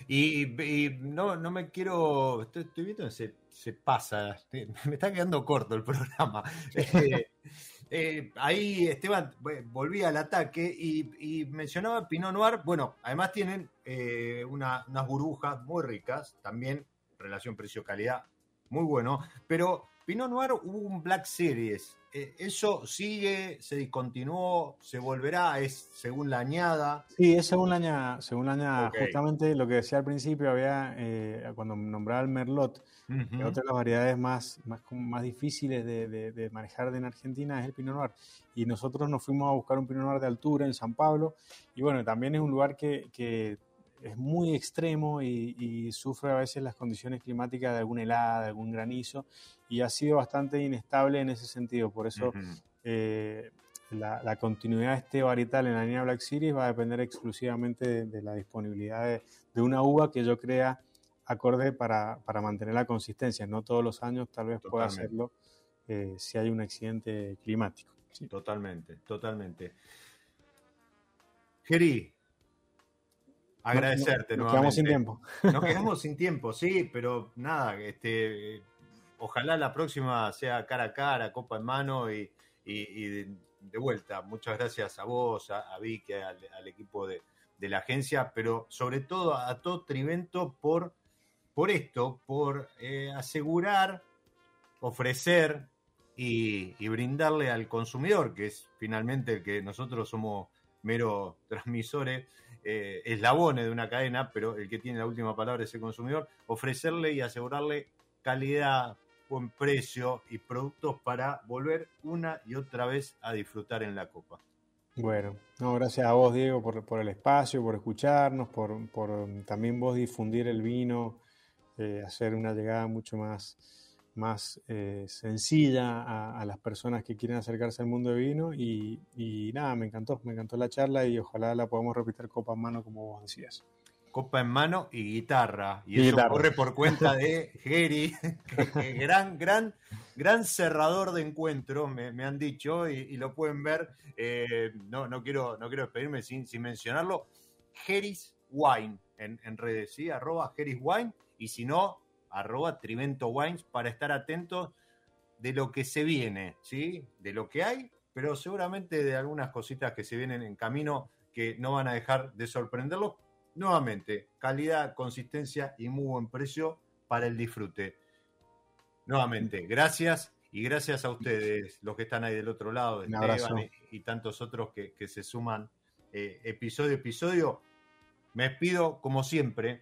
Speaker 1: Y, no, no me quiero. Estoy, viendo que se, se, pasa. Me está quedando corto el programa. Eh, ahí Esteban volvía al ataque y, mencionaba Pinot Noir. Bueno, además tienen eh, unas burbujas muy ricas. También relación precio-calidad muy bueno. Pero Pinot Noir hubo un Black Series eh, ¿Eso sigue, se discontinuó, se volverá? ¿Es según la añada?
Speaker 2: Sí, es según la añada. Según la añada. Justamente lo que decía al principio, había eh, cuando nombraba el Merlot, otra de las variedades más, más, más difíciles de, manejar en Argentina es el Pinot Noir. Y nosotros nos fuimos a buscar un Pinot Noir de altura en San Pablo. Y bueno, también es un lugar que, que es muy extremo y, sufre a veces las condiciones climáticas de alguna helada, de algún granizo, y ha sido bastante inestable en ese sentido. Por eso eh, la, continuidad de este varietal en la línea Black Series va a depender exclusivamente de, la disponibilidad de, una uva que yo crea acorde para, mantener la consistencia. No todos los años tal vez pueda hacerlo eh, si hay un accidente climático.
Speaker 1: Totalmente, totalmente. Geri, agradecerte
Speaker 2: no, nos quedamos sin tiempo.
Speaker 1: Nos quedamos sin tiempo, sí, pero nada, este, ojalá la próxima sea cara a cara, copa en mano y, de, vuelta. Muchas gracias a vos, a, Vicky, al, equipo de, la agencia, pero sobre todo a, todo Trivento por, por esto, por eh, asegurar, ofrecer y, y brindarle al consumidor, que es finalmente el que nosotros somos meros transmisores, eh, eslabones de una cadena, pero el que tiene la última palabra es el consumidor, ofrecerle y asegurarle calidad, buen precio y productos para volver una y otra vez a disfrutar en la copa.
Speaker 2: Bueno, no, gracias a vos, Diego, por, el espacio, por escucharnos, por, también vos difundir el vino, eh, hacer una llegada mucho más más eh, sencilla a, las personas que quieren acercarse al mundo de vino y, nada, me encantó, me encantó la charla y ojalá la podamos repetir copa en mano como vos decías.
Speaker 1: Copa en mano y guitarra. Y, eso corre por cuenta de Geri, gran, gran, gran cerrador de encuentro, me, han dicho, y, lo pueden ver. Eh, no, no, quiero, no quiero despedirme sin, sin mencionarlo. Geris Wine en, redes, ¿sí? Arroba Wine y si no, arroba Trivento Wines para estar atentos de lo que se viene, ¿sí? De lo que hay, pero seguramente de algunas cositas que se vienen en camino que no van a dejar de sorprenderlos. Nuevamente, calidad, consistencia y muy buen precio para el disfrute. Nuevamente, gracias y gracias a ustedes, los que están ahí del otro lado, Esteban y, tantos otros que, se suman eh, episodio a episodio. Me despido como siempre.